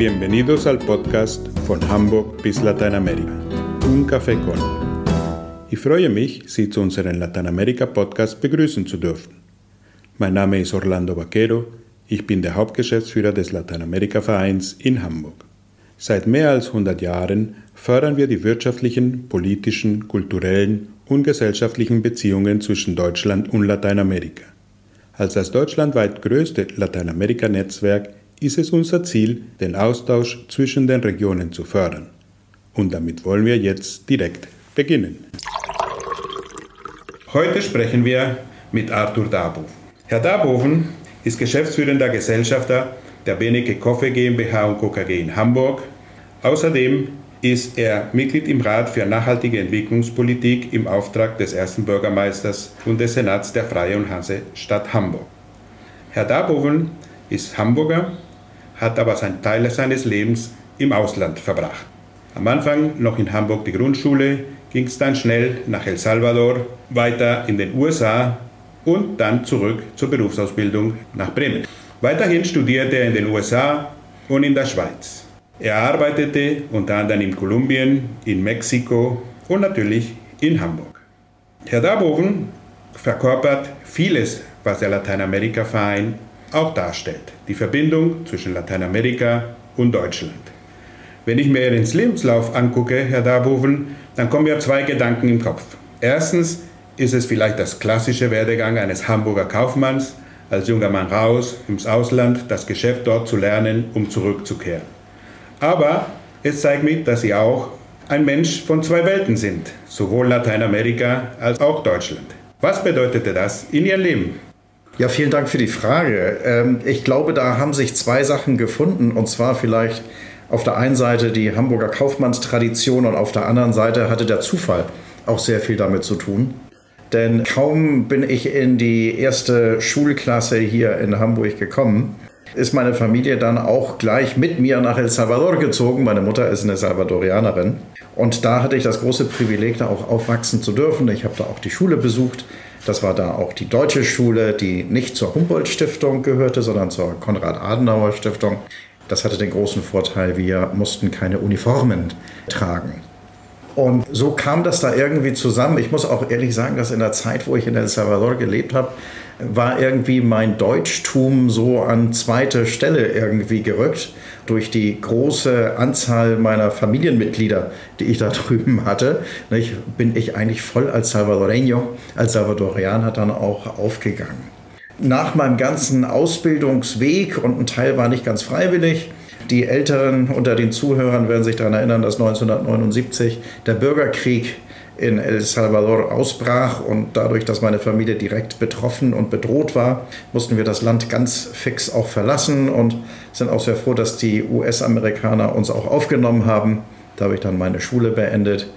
Bienvenidos al podcast von Hamburg bis Lateinamerika. Un Café con. Ich freue mich, Sie zu unserem Lateinamerika-Podcast begrüßen zu dürfen. Mein Name ist Orlando Vaquero, ich bin der Hauptgeschäftsführer des Lateinamerika-Vereins in Hamburg. Seit mehr als 100 Jahren fördern wir die wirtschaftlichen, politischen, kulturellen und gesellschaftlichen Beziehungen zwischen Deutschland und Lateinamerika. Als das deutschlandweit größte Lateinamerika-Netzwerk ist es unser Ziel, den Austausch zwischen den Regionen zu fördern. Und damit wollen wir jetzt direkt beginnen. Heute sprechen wir mit Arthur Darboven. Herr Darboven ist geschäftsführender Gesellschafter der Benecke Koffe GmbH und Co. KG in Hamburg. Außerdem ist er Mitglied im Rat für nachhaltige Entwicklungspolitik im Auftrag des ersten Bürgermeisters und des Senats der Freien Hansestadt Hamburg. Herr Darboven ist Hamburger, hat aber seinen Teil seines Lebens im Ausland verbracht. Am Anfang noch in Hamburg die Grundschule, ging es dann schnell nach El Salvador, weiter in den USA und dann zurück zur Berufsausbildung nach Bremen. Weiterhin studierte er in den USA und in der Schweiz. Er arbeitete unter anderem in Kolumbien, in Mexiko und natürlich in Hamburg. Herr Darboven verkörpert vieles, was der Lateinamerika-Verein auch darstellt. Die Verbindung zwischen Lateinamerika und Deutschland. Wenn ich mir Ihren Lebenslauf angucke, Herr Darboven, dann kommen mir zwei Gedanken im Kopf. Erstens ist es vielleicht das klassische Werdegang eines Hamburger Kaufmanns, als junger Mann raus ins Ausland, das Geschäft dort zu lernen, um zurückzukehren. Aber es zeigt mir, dass Sie auch ein Mensch von zwei Welten sind, sowohl Lateinamerika als auch Deutschland. Was bedeutete das in Ihrem Leben? Ja, vielen Dank für die Frage. Ähm, ich glaube, da haben sich zwei Sachen gefunden. Und zwar vielleicht auf der einen Seite die Hamburger Kaufmannstradition und auf der anderen Seite hatte der Zufall auch sehr viel damit zu tun. Denn kaum bin ich in die erste Schulklasse hier in Hamburg gekommen, ist meine Familie dann auch gleich mit mir nach El Salvador gezogen. Meine Mutter ist eine Salvadorianerin. Und da hatte ich das große Privileg, da auch aufwachsen zu dürfen. Ich habe da auch die Schule besucht. Das war da auch die deutsche Schule, die nicht zur Humboldt-Stiftung gehörte, sondern zur Konrad-Adenauer-Stiftung. Das hatte den großen Vorteil, wir mussten keine Uniformen tragen. Und so kam das da irgendwie zusammen. Ich muss auch ehrlich sagen, dass in der Zeit, wo ich in El Salvador gelebt habe, war irgendwie mein Deutschtum so an zweite Stelle irgendwie gerückt durch die große Anzahl meiner Familienmitglieder, die ich da drüben hatte. Nicht, bin ich eigentlich voll als Salvadoreño, als Salvadorianer dann auch aufgegangen. Nach meinem ganzen Ausbildungsweg und ein Teil war nicht ganz freiwillig, die Älteren unter den Zuhörern werden sich daran erinnern, dass 1979 der Bürgerkrieg in El Salvador ausbrach und dadurch, dass meine Familie direkt betroffen und bedroht war, mussten wir das Land ganz fix auch verlassen und sind auch sehr froh, dass die US-Amerikaner uns auch aufgenommen haben. Da habe ich dann meine Schule beendet.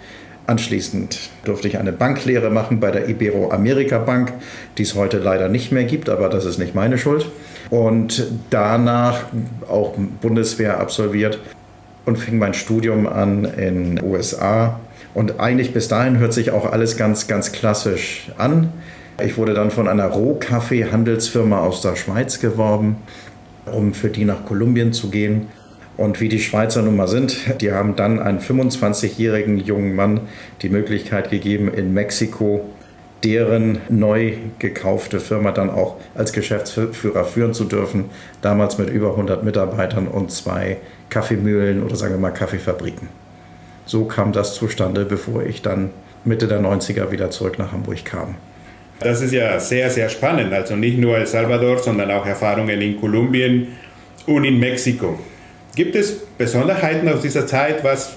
Anschließend durfte ich eine Banklehre machen bei der Ibero-Amerika Bank, die es heute leider nicht mehr gibt, aber das ist nicht meine Schuld und danach auch Bundeswehr absolviert und fing mein Studium an in den USA. Und eigentlich bis dahin hört sich auch alles ganz, ganz klassisch an. Ich wurde dann von einer Rohkaffee-Handelsfirma aus der Schweiz geworben, um für die nach Kolumbien zu gehen. Und wie die Schweizer nun mal sind, die haben dann einen 25-jährigen jungen Mann die Möglichkeit gegeben, in Mexiko deren neu gekaufte Firma dann auch als Geschäftsführer führen zu dürfen. Damals mit über 100 Mitarbeitern und zwei Kaffeemühlen oder sagen wir mal Kaffeefabriken. So kam das zustande, bevor ich dann Mitte der 90er wieder zurück nach Hamburg kam. Das ist ja sehr, sehr spannend. Also nicht nur El Salvador, sondern auch Erfahrungen in Kolumbien und in Mexiko. Gibt es Besonderheiten aus dieser Zeit? Was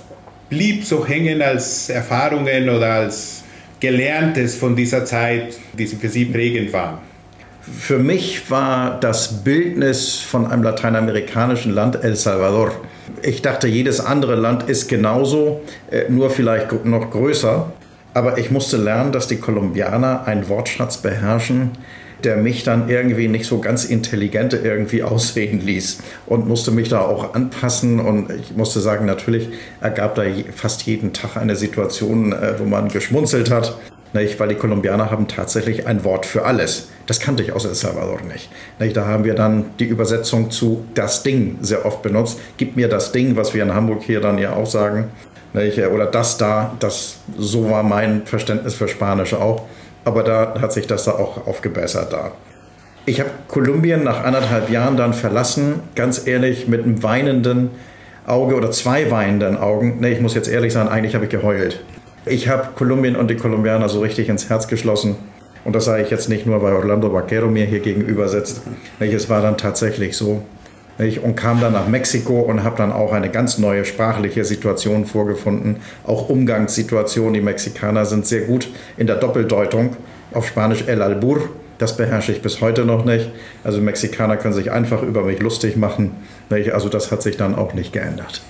blieb so hängen als Erfahrungen oder als Gelerntes von dieser Zeit, die für Sie prägend war? Für mich war das Bildnis von einem lateinamerikanischen Land El Salvador. Ich dachte, jedes andere Land ist genauso, äh, nur vielleicht noch größer. Aber ich musste lernen, dass die Kolumbianer einen Wortschatz beherrschen, der mich dann irgendwie nicht so ganz intelligent irgendwie aussehen ließ und musste mich da auch anpassen und ich musste sagen, natürlich ergab da fast jeden Tag eine Situation, äh, wo man geschmunzelt hat. Nicht? Weil die Kolumbianer haben tatsächlich ein Wort für alles. Das kannte ich aus El Salvador nicht. nicht? Da haben wir dann die Übersetzung zu das Ding sehr oft benutzt. Gib mir das Ding, was wir in Hamburg hier dann ja auch sagen. Nicht? Oder das da, das, so war mein Verständnis für Spanisch auch. Aber da hat sich das da auch aufgebessert da. Ich habe Kolumbien nach anderthalb Jahren dann verlassen, ganz ehrlich, mit einem weinenden Auge oder zwei weinenden Augen. Ne, ich muss jetzt ehrlich sein, eigentlich habe ich geheult. Ich habe Kolumbien und die Kolumbianer so richtig ins Herz geschlossen. Und das sage ich jetzt nicht nur, weil Orlando Vaquero mir hier gegenüber sitzt. Es war dann tatsächlich so. Und kam dann nach Mexiko und habe dann auch eine ganz neue sprachliche Situation vorgefunden. Auch Umgangssituationen. Die Mexikaner sind sehr gut in der Doppeldeutung. Auf Spanisch El Albur das beherrsche ich bis heute noch nicht. Also Mexikaner können sich einfach über mich lustig machen. Also das hat sich dann auch nicht geändert.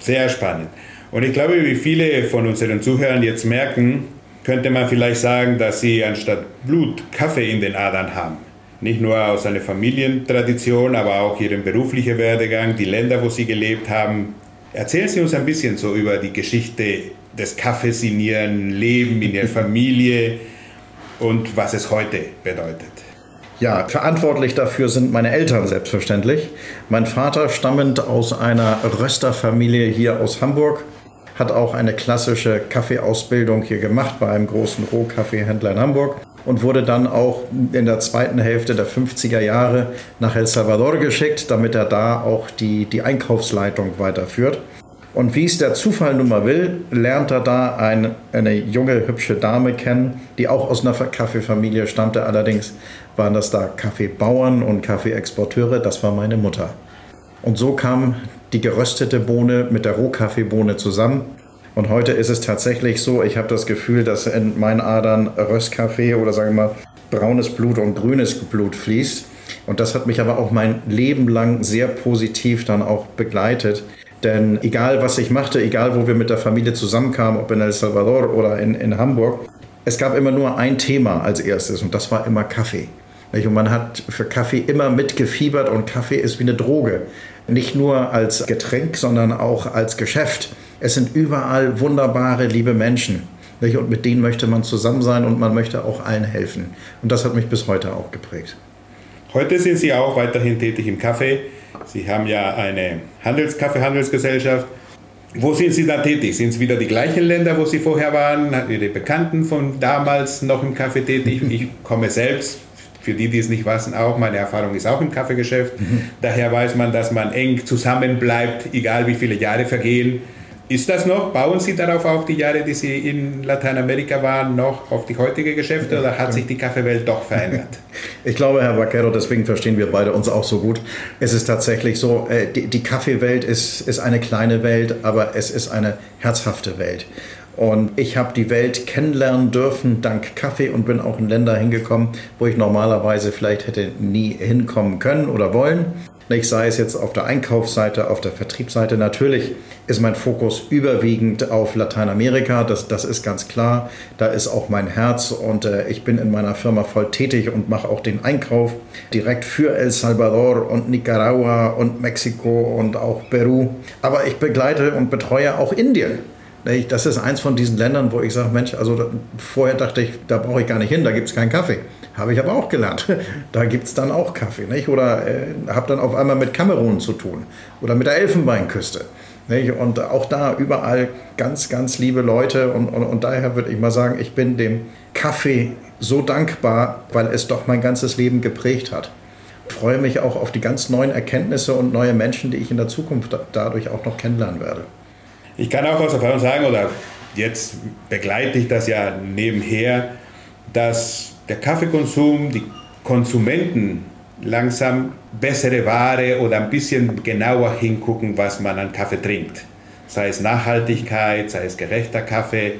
Sehr spannend. Und ich glaube, wie viele von unseren Zuhörern jetzt merken, könnte man vielleicht sagen, dass sie anstatt Blut Kaffee in den Adern haben. Nicht nur aus einer Familientradition, aber auch ihren beruflichen Werdegang, die Länder, wo sie gelebt haben. Erzählen Sie uns ein bisschen so über die Geschichte des Kaffees in Ihrem Leben, in Ihrer Familie und was es heute bedeutet. Ja, verantwortlich dafür sind meine Eltern selbstverständlich. Mein Vater stammend aus einer Rösterfamilie hier aus Hamburg, hat auch eine klassische Kaffeeausbildung hier gemacht bei einem großen Rohkaffeehändler in Hamburg und wurde dann auch in der zweiten Hälfte der 50er Jahre nach El Salvador geschickt, damit er da auch die, die Einkaufsleitung weiterführt. Und wie es der Zufall nun mal will, lernt er da ein, eine junge, hübsche Dame kennen, die auch aus einer Kaffeefamilie stammte. Allerdings waren das da Kaffeebauern und Kaffeeexporteure. Das war meine Mutter. Und so kam die geröstete Bohne mit der Rohkaffeebohne zusammen. Und heute ist es tatsächlich so, ich habe das Gefühl, dass in meinen Adern Röstkaffee oder sagen wir mal braunes Blut und grünes Blut fließt. Und das hat mich aber auch mein Leben lang sehr positiv dann auch begleitet. Denn egal, was ich machte, egal, wo wir mit der Familie zusammenkamen, ob in El Salvador oder in, in Hamburg, es gab immer nur ein Thema als erstes und das war immer Kaffee. Und man hat für Kaffee immer mitgefiebert und Kaffee ist wie eine Droge. Nicht nur als Getränk, sondern auch als Geschäft. Es sind überall wunderbare, liebe Menschen. Und mit denen möchte man zusammen sein und man möchte auch allen helfen. Und das hat mich bis heute auch geprägt. Heute sind Sie auch weiterhin tätig im Kaffee. Sie haben ja eine Handels Kaffeehandelsgesellschaft. Wo sind Sie da tätig? Sind es wieder die gleichen Länder, wo Sie vorher waren? Ihre Bekannten von damals noch im Kaffee tätig? Ich komme selbst, für die, die es nicht wissen, auch. Meine Erfahrung ist auch im Kaffeegeschäft. Mhm. Daher weiß man, dass man eng zusammenbleibt, egal wie viele Jahre vergehen. Ist das noch? Bauen Sie darauf auf, die Jahre, die Sie in Lateinamerika waren, noch auf die heutige Geschäfte oder hat sich die Kaffeewelt doch verändert? Ich glaube, Herr Vaquero, deswegen verstehen wir beide uns auch so gut. Es ist tatsächlich so, äh, die, die Kaffeewelt ist, ist eine kleine Welt, aber es ist eine herzhafte Welt. Und ich habe die Welt kennenlernen dürfen dank Kaffee und bin auch in Länder hingekommen, wo ich normalerweise vielleicht hätte nie hinkommen können oder wollen. Ich sei es jetzt auf der Einkaufsseite, auf der Vertriebsseite. Natürlich ist mein Fokus überwiegend auf Lateinamerika, das, das ist ganz klar. Da ist auch mein Herz und äh, ich bin in meiner Firma voll tätig und mache auch den Einkauf direkt für El Salvador und Nicaragua und Mexiko und auch Peru. Aber ich begleite und betreue auch Indien. Das ist eins von diesen Ländern, wo ich sage, Mensch, also vorher dachte ich, da brauche ich gar nicht hin, da gibt es keinen Kaffee. Habe ich aber auch gelernt. Da gibt es dann auch Kaffee. Nicht? Oder äh, habe dann auf einmal mit Kamerun zu tun oder mit der Elfenbeinküste. Nicht? Und auch da überall ganz, ganz liebe Leute. Und, und, und daher würde ich mal sagen, ich bin dem Kaffee so dankbar, weil es doch mein ganzes Leben geprägt hat. Freue mich auch auf die ganz neuen Erkenntnisse und neue Menschen, die ich in der Zukunft dadurch auch noch kennenlernen werde. Ich kann auch aus Erfahrung sagen, oder jetzt begleite ich das ja nebenher, dass der Kaffeekonsum, die Konsumenten langsam bessere Ware oder ein bisschen genauer hingucken, was man an Kaffee trinkt. Sei es Nachhaltigkeit, sei es gerechter Kaffee.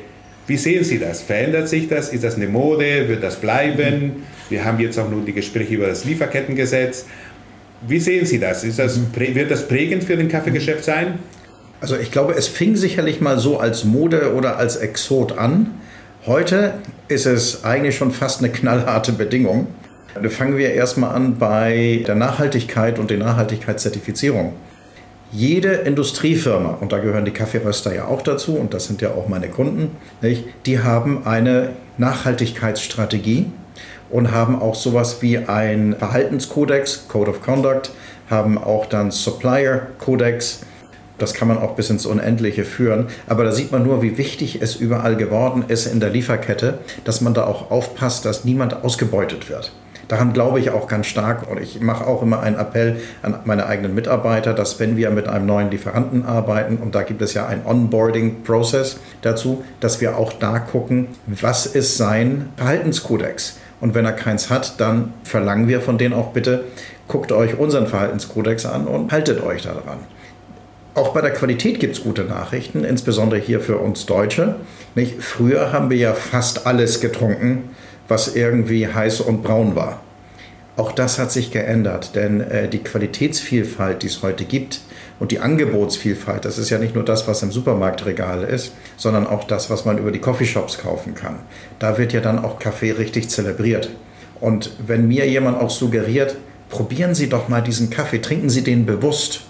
Wie sehen Sie das? Verändert sich das? Ist das eine Mode? Wird das bleiben? Wir haben jetzt auch nur die Gespräche über das Lieferkettengesetz. Wie sehen Sie das? das wird das prägend für den Kaffeegeschäft sein? Also ich glaube, es fing sicherlich mal so als Mode oder als Exot an. Heute ist es eigentlich schon fast eine knallharte Bedingung. Da fangen wir erstmal an bei der Nachhaltigkeit und der Nachhaltigkeitszertifizierung. jede Industriefirma, und da gehören die Kaffeeröster ja auch dazu, und das sind ja auch meine Kunden, nicht, die haben eine Nachhaltigkeitsstrategie und haben auch sowas wie ein Verhaltenskodex, Code of Conduct, haben auch dann Supplier Codex. Das kann man auch bis ins Unendliche führen. Aber da sieht man nur, wie wichtig es überall geworden ist in der Lieferkette, dass man da auch aufpasst, dass niemand ausgebeutet wird. Daran glaube ich auch ganz stark und ich mache auch immer einen Appell an meine eigenen Mitarbeiter, dass wenn wir mit einem neuen Lieferanten arbeiten, und da gibt es ja einen Onboarding-Prozess dazu, dass wir auch da gucken, was ist sein Verhaltenskodex. Und wenn er keins hat, dann verlangen wir von denen auch bitte, guckt euch unseren Verhaltenskodex an und haltet euch daran. Auch bei der Qualität gibt es gute Nachrichten, insbesondere hier für uns Deutsche. Nicht? Früher haben wir ja fast alles getrunken, was irgendwie heiß und braun war. Auch das hat sich geändert, denn äh, die Qualitätsvielfalt, die es heute gibt und die Angebotsvielfalt, das ist ja nicht nur das, was im Supermarktregal ist, sondern auch das, was man über die Coffeeshops kaufen kann. Da wird ja dann auch Kaffee richtig zelebriert. Und wenn mir jemand auch suggeriert, probieren Sie doch mal diesen Kaffee, trinken Sie den bewusst,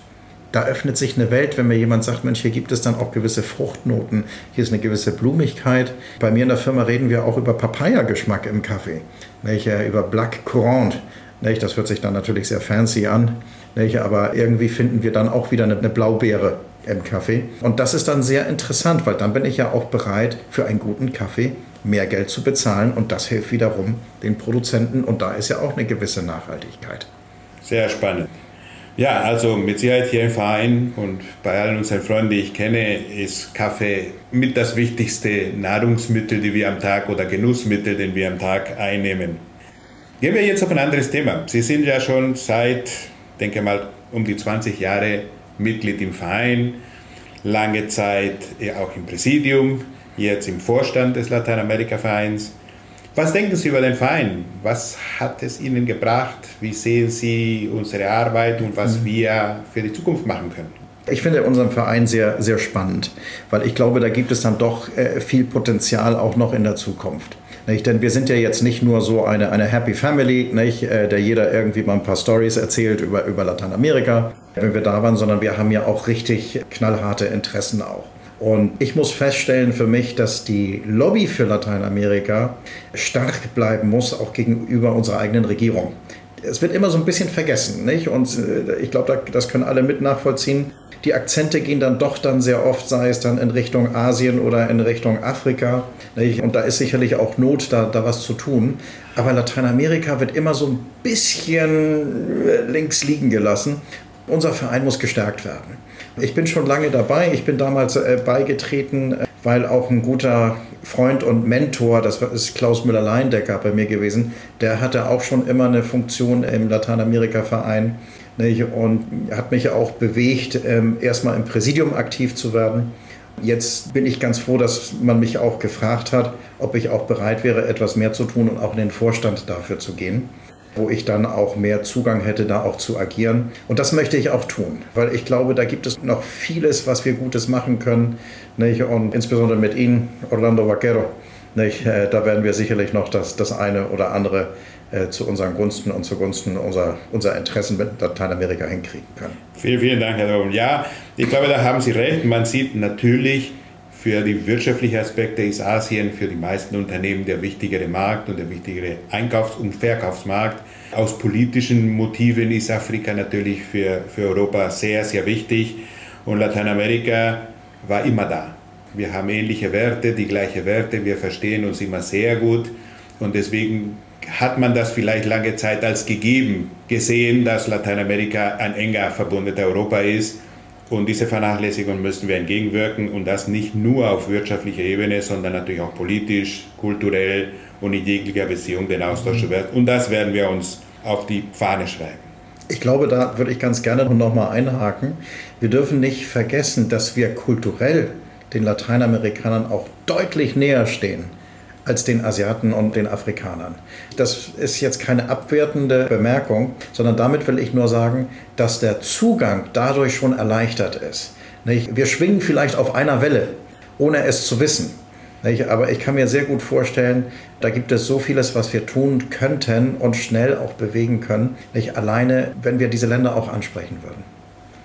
da öffnet sich eine Welt, wenn mir jemand sagt, Mensch, hier gibt es dann auch gewisse Fruchtnoten, hier ist eine gewisse Blumigkeit. Bei mir in der Firma reden wir auch über Papaya-Geschmack im Kaffee, welche, über Black Currant. Das hört sich dann natürlich sehr fancy an, aber irgendwie finden wir dann auch wieder eine Blaubeere im Kaffee. Und das ist dann sehr interessant, weil dann bin ich ja auch bereit, für einen guten Kaffee mehr Geld zu bezahlen und das hilft wiederum den Produzenten und da ist ja auch eine gewisse Nachhaltigkeit. Sehr spannend. Ja, also mit Sicherheit hier im Verein und bei allen unseren Freunden, die ich kenne, ist Kaffee mit das wichtigste Nahrungsmittel, die wir am Tag oder Genussmittel, den wir am Tag einnehmen. Gehen wir jetzt auf ein anderes Thema. Sie sind ja schon seit, denke mal, um die 20 Jahre Mitglied im Verein, lange Zeit auch im Präsidium, jetzt im Vorstand des Lateinamerika-Vereins. Was denken Sie über den Verein? Was hat es Ihnen gebracht? Wie sehen Sie unsere Arbeit und was mhm. wir für die Zukunft machen können? Ich finde unseren Verein sehr, sehr spannend, weil ich glaube, da gibt es dann doch äh, viel Potenzial auch noch in der Zukunft. Nicht? Denn wir sind ja jetzt nicht nur so eine, eine Happy Family, nicht? Äh, der jeder irgendwie mal ein paar Stories erzählt über, über Lateinamerika, wenn wir da waren, sondern wir haben ja auch richtig knallharte Interessen auch. Und ich muss feststellen für mich, dass die Lobby für Lateinamerika stark bleiben muss, auch gegenüber unserer eigenen Regierung. Es wird immer so ein bisschen vergessen, nicht? Und äh, ich glaube, das können alle mit nachvollziehen. Die Akzente gehen dann doch dann sehr oft, sei es dann in Richtung Asien oder in Richtung Afrika. Nicht? Und da ist sicherlich auch Not, da, da was zu tun. Aber Lateinamerika wird immer so ein bisschen äh, links liegen gelassen. Unser Verein muss gestärkt werden. Ich bin schon lange dabei. Ich bin damals äh, beigetreten, äh, weil auch ein guter Freund und Mentor, das ist Klaus Müller-Leindecker bei mir gewesen, der hatte auch schon immer eine Funktion im Lateinamerika-Verein und hat mich auch bewegt, ähm, erstmal im Präsidium aktiv zu werden. Jetzt bin ich ganz froh, dass man mich auch gefragt hat, ob ich auch bereit wäre, etwas mehr zu tun und auch in den Vorstand dafür zu gehen wo ich dann auch mehr Zugang hätte, da auch zu agieren. Und das möchte ich auch tun, weil ich glaube, da gibt es noch vieles, was wir Gutes machen können. Nicht? Und insbesondere mit Ihnen, Orlando Vaquero, nicht? Äh, da werden wir sicherlich noch das, das eine oder andere äh, zu unseren Gunsten und zugunsten unserer, unserer Interessen mit Lateinamerika hinkriegen können. Vielen, vielen Dank, Herr Doben. Ja, ich glaube, da haben Sie recht. Man sieht natürlich, für die wirtschaftlichen Aspekte ist Asien für die meisten Unternehmen der wichtigere Markt und der wichtigere Einkaufs- und Verkaufsmarkt. Aus politischen Motiven ist Afrika natürlich für, für Europa sehr, sehr wichtig und Lateinamerika war immer da. Wir haben ähnliche Werte, die gleichen Werte, wir verstehen uns immer sehr gut und deswegen hat man das vielleicht lange Zeit als gegeben gesehen, dass Lateinamerika ein enger verbundener Europa ist und diese Vernachlässigung müssen wir entgegenwirken und das nicht nur auf wirtschaftlicher Ebene, sondern natürlich auch politisch, kulturell und in jeglicher Beziehung den Austausch mhm. wird. Und das werden wir uns auf die Fahne schreiben. Ich glaube, da würde ich ganz gerne noch mal einhaken. Wir dürfen nicht vergessen, dass wir kulturell den Lateinamerikanern auch deutlich näher stehen als den Asiaten und den Afrikanern. Das ist jetzt keine abwertende Bemerkung, sondern damit will ich nur sagen, dass der Zugang dadurch schon erleichtert ist. Wir schwingen vielleicht auf einer Welle, ohne es zu wissen. Aber ich kann mir sehr gut vorstellen, da gibt es so vieles, was wir tun könnten und schnell auch bewegen können. Alleine, wenn wir diese Länder auch ansprechen würden.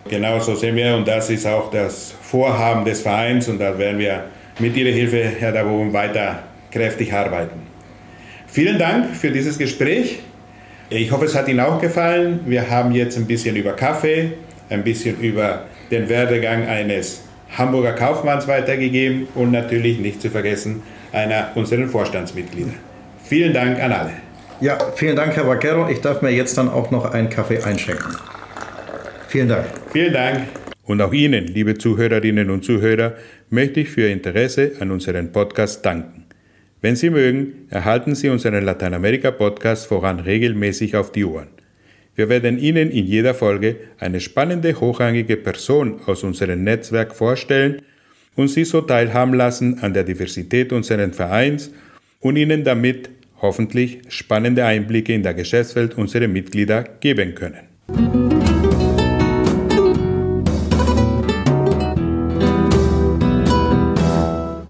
Genauso sehen wir und das ist auch das Vorhaben des Vereins und da werden wir mit Ihrer Hilfe, Herr Dabum, weiter kräftig arbeiten. Vielen Dank für dieses Gespräch. Ich hoffe, es hat Ihnen auch gefallen. Wir haben jetzt ein bisschen über Kaffee, ein bisschen über den Werdegang eines Hamburger Kaufmanns weitergegeben und natürlich nicht zu vergessen einer unserer Vorstandsmitglieder. Vielen Dank an alle. Ja, vielen Dank, Herr Vaquero. Ich darf mir jetzt dann auch noch einen Kaffee einschenken. Vielen Dank. Vielen Dank. Und auch Ihnen, liebe Zuhörerinnen und Zuhörer, möchte ich für Ihr Interesse an unserem Podcast danken. Wenn Sie mögen, erhalten Sie unseren Lateinamerika-Podcast voran regelmäßig auf die Ohren. Wir werden Ihnen in jeder Folge eine spannende, hochrangige Person aus unserem Netzwerk vorstellen und Sie so teilhaben lassen an der Diversität unseres Vereins und Ihnen damit hoffentlich spannende Einblicke in der Geschäftswelt unserer Mitglieder geben können.